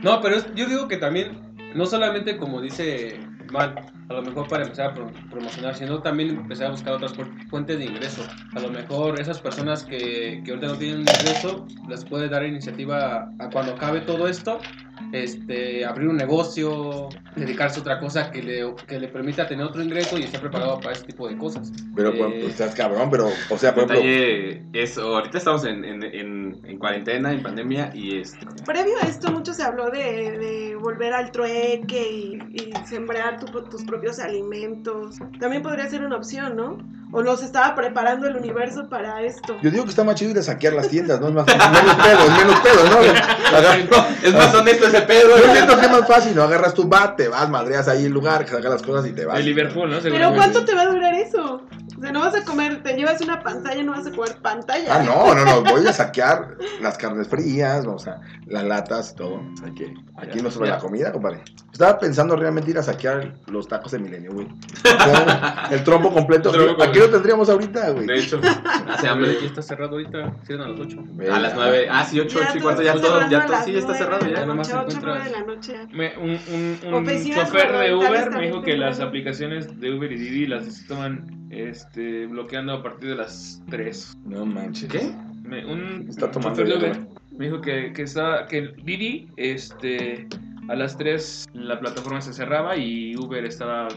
No, pero es- yo digo que también, no solamente como dice Mal, a lo mejor para empezar a pro- promocionar, sino también empezar a buscar otras fu- fuentes de ingreso. A lo mejor esas personas que, que ahorita no tienen ingreso, les puede dar iniciativa a, a cuando acabe todo esto, este, abrir un negocio, dedicarse a otra cosa que le, que le permita tener otro ingreso y estar preparado para ese tipo de cosas. Pero pues, pues, estás cabrón, pero, o sea, por ejemplo, es, ahorita estamos en, en, en, en cuarentena, en pandemia, y este, Previo a esto mucho se habló de, de volver al trueque y, y sembrar tu- tus propios alimentos. También podría ser una opción, ¿no? O nos estaba preparando el universo para esto. yo digo que está más chido ir a saquear las tiendas, ¿no? Es más, menos pedos, menos pedos, ¿no? Es más honesto ese pedo. Yo siento que es más fácil, ¿no? Agarras tu bat, te vas, madreas ahí el lugar, sacas las cosas y te vas. De Liverpool, ¿no? Pero. ¿cuánto te va a durar eso? O sea, no vas a comer, te llevas una pantalla, no vas a comer pantalla. Ah, no, no, no, voy a saquear las carnes frías, o sea, las latas y todo. O sea, que aquí Ya, no sobre ya. la comida, compadre. Estaba pensando realmente ir a saquear los tacos de milenio, güey. El trompo completo. El trompo Aquí lo tendríamos ahorita, güey. De hecho, hace hambre. aquí está cerrado ahorita. Cierran a las 8. A las 9. Ah, sí, 8, 8 y cuarto. Ya todo, ya todo. Sí, está cerrado ya. Nada más ocho, encuentras- nueve de la noche. Me- un un, un chofer de Uber me dijo que las aplicaciones de Uber y Didi las estaban este, bloqueando a partir de las 3. No manches. ¿Qué? Me- un Está tomando chofer de Uber me dijo que, que, estaba, que Didi este, a las 3 la plataforma se cerraba y Uber estaba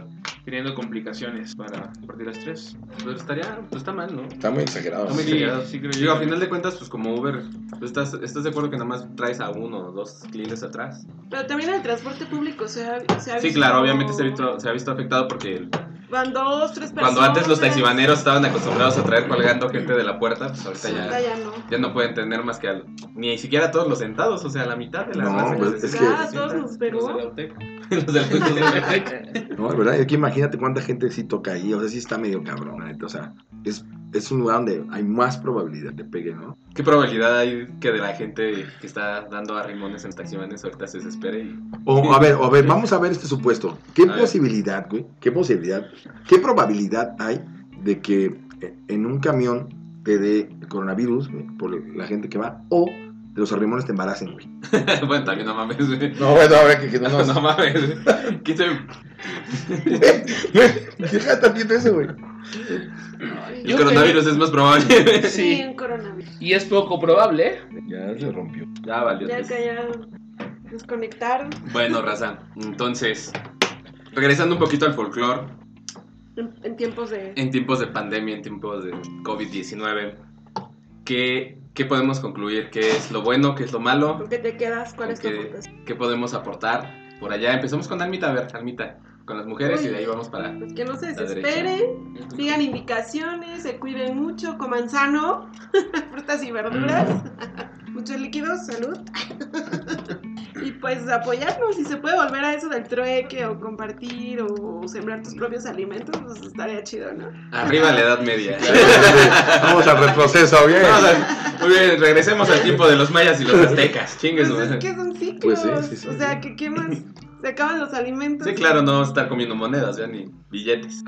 teniendo complicaciones para partir las 3. Pues estaría, pues está mal, ¿no? Está muy exagerado. Está muy Sí, exagerado. sí creo yo. Digo, a final de cuentas, pues como Uber, pues, estás, estás de acuerdo que nada más traes a uno o dos clientes atrás. Pero también el transporte público se ha, se ha Sí, visto- claro, obviamente se ha visto, se ha visto afectado porque Van dos, tres personas. cuando antes los taxibaneros estaban acostumbrados a traer colgando gente de la puerta, pues ahorita Ahorita ya, ya no. ya no pueden tener más que ni siquiera todos los sentados, o sea, la mitad de la No, raza pues, es que- Ya, todos nos Los de la UTEC. Los de la- No, verdad, aquí imagínate cuánta gente sí toca ahí. O sea, sí está medio cabrón, neta. O sea, es, es un lugar donde hay más probabilidad de pegue, ¿no? ¿Qué probabilidad hay que de la gente que está dando arrimones en taxibanes ahorita se desespere y O a ver, o a ver, vamos a ver este supuesto. ¿Qué A ver. posibilidad, güey? ¿Qué posibilidad? ¿Qué probabilidad hay de que en un camión te dé el coronavirus, güey, por la gente que va, o de los arrimones te embaracen, güey? bueno, también no mames, güey. No, bueno, a ver, que, que no No, nos... no mames. ¿Quién se- ¿Qué está viendo eso, güey? El Yo coronavirus es más probable. Sí, Sí. un coronavirus. Y es poco probable, ¿eh? Ya se rompió. Ya valió. Ya que ya desconectaron Bueno, raza. Entonces, regresando un poquito al folclore, en, en tiempos de. en tiempos de pandemia, en tiempos de COVID-19, ¿qué, ¿qué podemos concluir? ¿Qué es lo bueno? ¿Qué es lo malo? ¿Por qué te quedas? ¿Cuál es tu ¿Qué, qué podemos aportar? Por allá empezamos con Almita, a ver, Almita, con las mujeres y de ahí vamos para... Pues que no se desesperen, sigan indicaciones, se cuiden mucho, coman sano, frutas y verduras, muchos líquidos, salud. y pues apoyarnos, si se puede volver a eso del trueque o compartir o sembrar tus propios alimentos, pues estaría chido, ¿no? Arriba la Edad Media. Vamos al retroceso, bien. Vamos a- muy bien, regresemos al tiempo de los mayas y los aztecas. Chingues, Pues es que son ciclos, Pues sí, sí, sí, o sea, que qué más, se acaban los alimentos. Sí, claro, no estar comiendo monedas, ya ni billetes.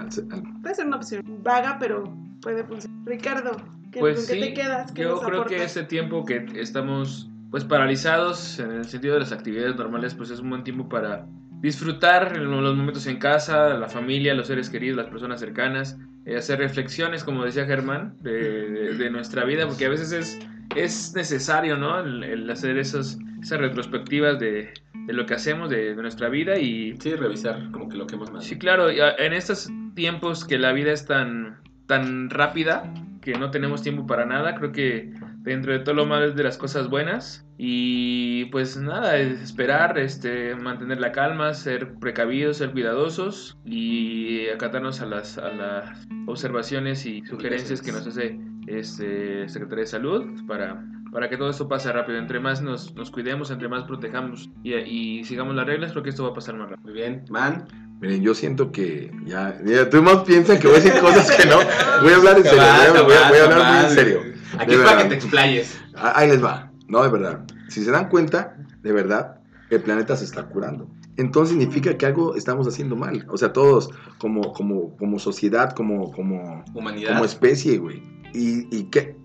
Puede ser una opción vaga, pero puede funcionar. Ricardo, ¿qué, Pues ¿con qué sí, te quedas? ¿Qué yo creo que este tiempo que estamos pues paralizados en el sentido de las actividades normales, pues es un buen tiempo para disfrutar los momentos en casa, la familia, los seres queridos, las personas cercanas, eh, hacer reflexiones, como decía Germán, de, de- de nuestra vida, porque a veces es, es necesario, ¿no? El, el hacer esos, esas retrospectivas de, de lo que hacemos, de, de nuestra vida y Sí, revisar como que lo que hemos mandado. Sí, claro, y a- en estos tiempos que la vida es tan, tan rápida, que no tenemos tiempo para nada, creo que dentro de todo lo malo es de las cosas buenas. Y pues nada, es esperar, este, mantener la calma, ser precavidos, ser cuidadosos y acatarnos a las, a las observaciones y sugerencias que nos hace este, Secretaría de Salud para, para que todo esto pase rápido. Entre más nos, nos cuidemos, entre más protejamos y, y sigamos las reglas, creo que esto va a pasar más rápido. Muy bien, man. Miren, yo siento que ya, ya tú más piensan que voy a decir cosas que no. Voy a hablar en serio, voy a, voy a- hablar muy en serio. Aquí es para que te explayes. Ah, Ahí les va. No, de verdad. Si se dan cuenta, de verdad, el planeta se está curando. Entonces significa que algo estamos haciendo mal. O sea, todos como, como, como sociedad, como, como, Humanidad. como especie, güey. Y, y qué,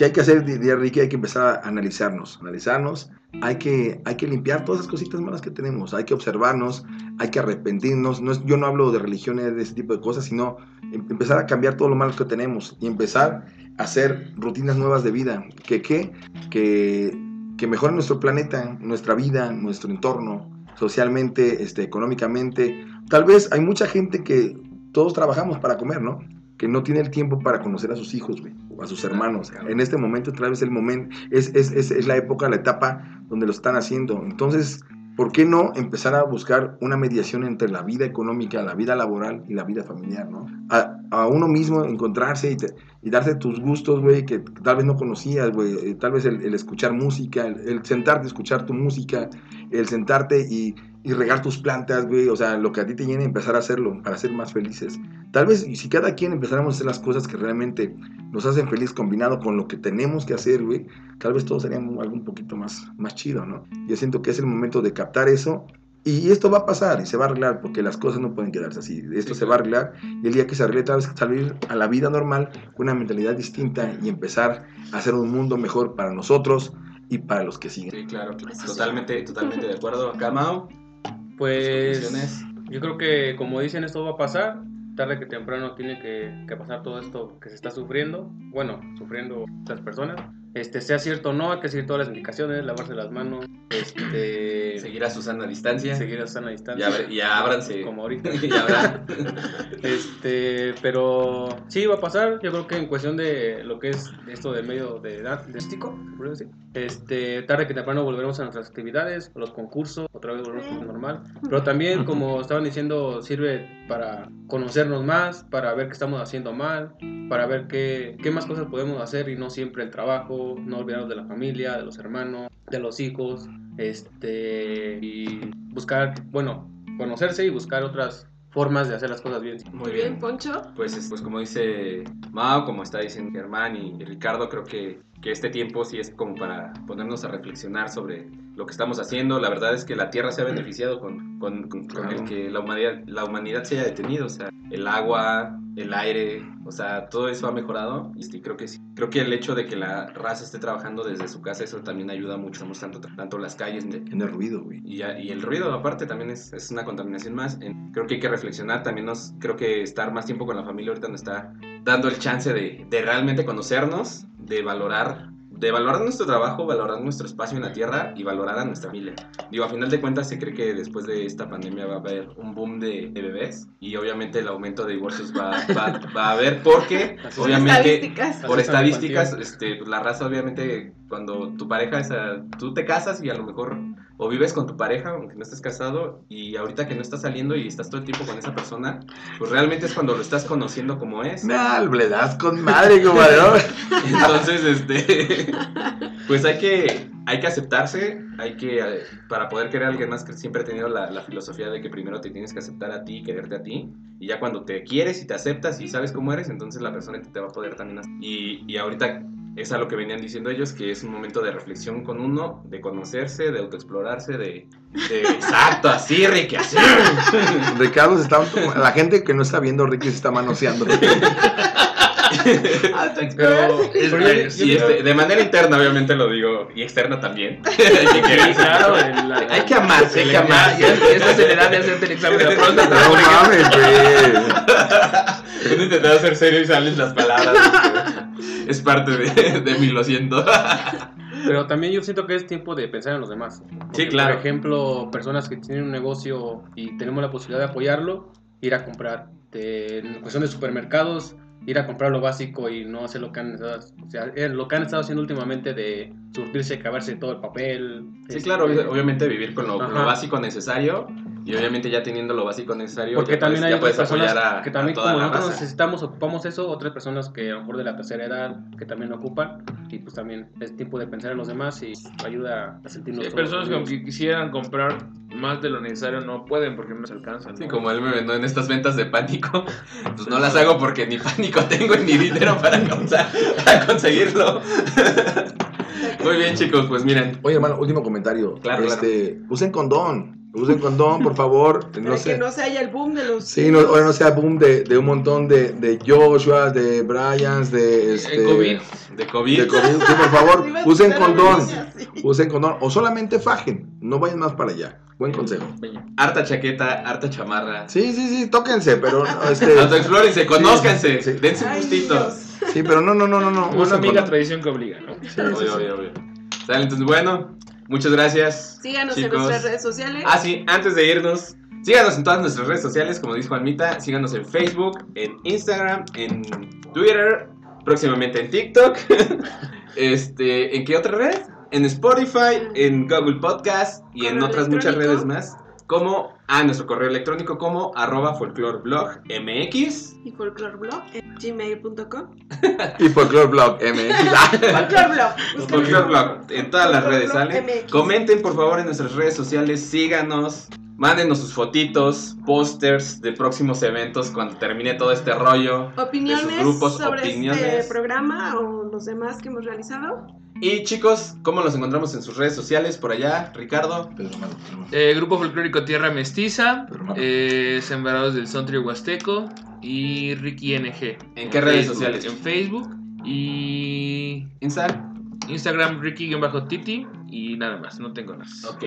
hay que hacer, diría Ricky, hay que empezar a analizarnos. Analizarnos, hay que, hay que limpiar todas esas cositas malas que tenemos. Hay que observarnos, hay que arrepentirnos. No es- yo no hablo de religiones, de ese tipo de cosas, sino em- empezar a cambiar todo lo malo que tenemos y empezar a hacer rutinas nuevas de vida. Que, que, que, que mejoren nuestro planeta, nuestra vida, nuestro entorno, socialmente, este, económicamente. Tal vez hay mucha gente que todos trabajamos para comer, ¿no? Que no tiene el tiempo para conocer a sus hijos, güey, o a sus hermanos. En este momento, tal vez el momento, es, es, es, es la época, la etapa donde lo están haciendo. Entonces, ¿por qué no empezar a buscar una mediación entre la vida económica, la vida laboral y la vida familiar, ¿no? A, a uno mismo encontrarse y, te- y darse tus gustos, güey, que tal vez no conocías, güey. eh, Tal vez el, el escuchar música, el, el sentarte a escuchar tu música, el sentarte y, y regar tus plantas, güey, o sea, lo que a ti te llena, empezar a hacerlo para ser más felices. Tal vez, si cada quien empezáramos a hacer las cosas que realmente nos hacen feliz combinado con lo que tenemos que hacer, güey, tal vez todo sería algo un poquito más, más chido, ¿no? Yo siento que es el momento de captar eso y esto va a pasar y se va a arreglar porque las cosas no pueden quedarse así. Esto se va a arreglar y el día que se arregle, tal vez salir a la vida normal con una mentalidad distinta y empezar a hacer un mundo mejor para nosotros y para los que siguen. Sí, claro, sí. totalmente, totalmente de acuerdo. Acá, Mau, Pues yo creo que como dicen esto va a pasar, tarde que temprano tiene que, que pasar todo esto que se está sufriendo, bueno, sufriendo estas personas. Este, sea cierto o no, hay que seguir todas las indicaciones, lavarse las manos, este, seguir a Susana a distancia. seguir a sana Y, distancia. abr- y ábranse. Como ahorita. Este, pero sí va a pasar. Yo creo que en cuestión de lo que es esto del medio de edad, de decir, este, tarde que temprano volveremos a nuestras actividades, a los concursos, otra vez volveremos a normal. Pero también, como estaban diciendo, sirve para conocernos más, para ver qué estamos haciendo mal, para ver qué, qué más cosas podemos hacer y no siempre el trabajo, no olvidarnos de la familia, de los hermanos, de los hijos, este, y buscar, bueno, conocerse y buscar otras formas de hacer las cosas bien. Muy bien. Poncho. Pues, es- pues como dice Mao, como está diciendo Germán y, y Ricardo, creo que, que este tiempo sí es como para ponernos a reflexionar sobre lo que estamos haciendo. La verdad es que la Tierra se ha beneficiado con, con, con- con el que la humanidad, la humanidad se haya detenido. O sea, el agua, el aire, o sea, todo eso ha mejorado. Y sí, creo que sí. Creo que el hecho de que la raza esté trabajando desde su casa, eso también ayuda mucho. Somos tanto, tanto las calles En el ruido, güey. y, el ruido aparte también es, es una contaminación más. En- creo que hay que reflexionar, también nos, creo que estar más tiempo con la familia ahorita nos está dando el chance de, de realmente conocernos, de valorar, de valorar nuestro trabajo, valorar nuestro espacio en la tierra y valorar a nuestra familia. Digo, a final de cuentas se cree que después de esta pandemia va a haber un boom de, de bebés y obviamente el aumento de divorcios va, va, va a haber porque Así obviamente Estadísticas. por estadísticas, este, pues, la raza obviamente cuando tu pareja es, a- tú te casas y a lo mejor o vives con tu pareja aunque no estés casado y ahorita que no estás saliendo y estás todo el tiempo con esa persona, pues realmente es cuando lo estás conociendo como es. Nah, le das con madre, compadre. Entonces, este, pues hay que, hay que aceptarse, hay que, para poder querer a alguien más, que siempre he tenido la, la filosofía de que primero te tienes que aceptar a ti, quererte a ti, y ya cuando te quieres y te aceptas y sabes cómo eres, entonces la persona te va a poder también. Y, y ahorita es a lo que venían diciendo ellos, que es un momento de reflexión con uno, de conocerse, de autoexplorarse, de, de exacto, así, Ricky, así. Ricardo se está. La gente que no está viendo, Ricky se está manoseando. Autoexplorarse. Pero- y este, de manera interna, obviamente lo digo, y externa también. hay que quererse. Claro, en la- Hay que amarse, hay que amarse. Ya estás en edad de hacerte el examen de próstata. No mames, güey. He intentado ser serio y salen las palabras. Es parte de, de mí, lo siento. Pero también yo siento que es tiempo de pensar en los demás. Porque, claro. Por ejemplo, personas que tienen un negocio y tenemos la posibilidad de apoyarlo, ir a comprar. De- en cuestión de supermercados, ir a comprar lo básico y no hacer lo que han estado, o sea, eh, lo que han estado haciendo últimamente de surtirse, acabarse todo el papel. Sí, este, claro, obvi- obviamente vivir con lo, con lo básico necesario y obviamente ya teniendo lo básico necesario Porque ya también puedes, hay ya otras puedes personas apoyar a, que también a toda como la nosotros raza. necesitamos, ocupamos eso, otras personas que a lo mejor de la tercera edad que también lo ocupan y pues también es tiempo de pensar en los demás y ayuda a sentirnos Hay todos personas que aunque quisieran comprar más de lo necesario no pueden porque no les alcanzan. Sí, ¿no? como él me vendó en estas ventas de pánico, pues no las hago porque ni pánico tengo ni dinero para, para conseguirlo. Muy bien, chicos, pues miren. Oye, hermano, último comentario. Claro, este, Usen condón. Usen condón, por favor. Para No que sé. no se haya el boom de los. Sí, no, ahora no sea boom de, de un montón de, de Joshua, de Bryans, de este. El COVID. De COVID. de COVID. Sí, por favor, usen condón. sí. Usen condón. O solamente fajen. No vayan más para allá. Buen consejo. Harta chaqueta, harta chamarra. Sí, sí, sí, tóquense, pero no, este. Autoexplórense, conózcanse, sí. dense un Ay, gustito. Dios. Sí, pero no, no, no, no, no. Una amiga condón. tradición que obliga, ¿no? Obvio, obvio, obvio. Sale, entonces, bueno, muchas gracias. Síganos en Chicos. nuestras redes sociales. Ah, sí, antes de irnos, síganos en todas nuestras redes sociales, como dijo Almita, síganos en Facebook, en Instagram, en Twitter, próximamente en TikTok. este, ¿en qué otra red? En Spotify, en Google Podcast y en otras muchas redes más. Como a nuestro correo electrónico como arroba folcloreblogmx. Y folcloreblog en gmail.com. Y Folklore Blog MX. Folcloreblog. busquen Folcloreblog en todas las redes, ¿sale? MX. Comenten por favor en nuestras redes sociales, síganos, mándenos sus fotitos, pósters de próximos eventos cuando termine todo este rollo. Opiniones de sus grupos, sobre opiniones. este programa o los demás que hemos realizado. Y chicos, ¿cómo los encontramos en sus redes sociales? Por allá, Ricardo. Pedro Malo, Pedro Malo. Eh, Grupo Folclórico Tierra Mestiza, eh, Sembrados del Sontrio Huasteco y Ricky NG. ¿En qué redes Facebook, sociales? En Facebook y Insta. Instagram Ricky-Titi y nada más, no tengo más. Ok.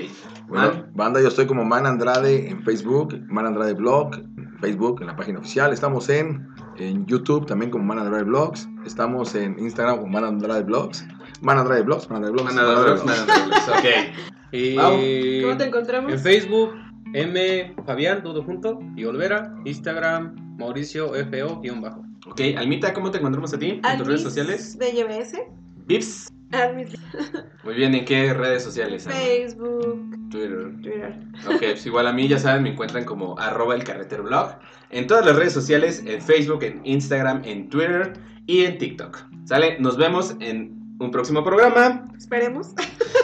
Bueno, Man. banda, yo estoy como Man Andrade en Facebook, Man Andrade Blog, en Facebook, en la página oficial. Estamos en, en YouTube también como Man Andrade Blogs. Estamos en Instagram como Man Andrade Blogs. Blogs, Man Andrade Blogs. Manda dos blogs, manda dos blogs, Ok. Y ¿Cómo te encontramos? en Facebook, M Fabián, todo junto, y Olvera, Instagram, Mauricio FO, guion bajo. Ok, Almita, ¿cómo te encontramos a ti? ¿En tus redes sociales? de YBS. Vips. Almis Muy bien, ¿en qué redes sociales? Facebook, Twitter. Twitter. Ok, pues igual a mí, ya saben, me encuentran como arroba el carretero blog. En todas las redes sociales, en Facebook, en Instagram, en Twitter y en TikTok. ¿Sale? Nos vemos en un próximo programa. Esperemos.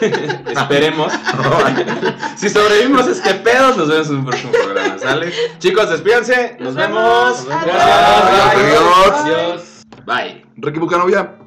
Esperemos. si sobrevivimos este pedo, nos vemos en un próximo programa. ¿Sale? Chicos, despídanse. Nos, Nos vemos. vemos. Gracias. Adiós. Adiós. Bye. Ricky Bucanovia.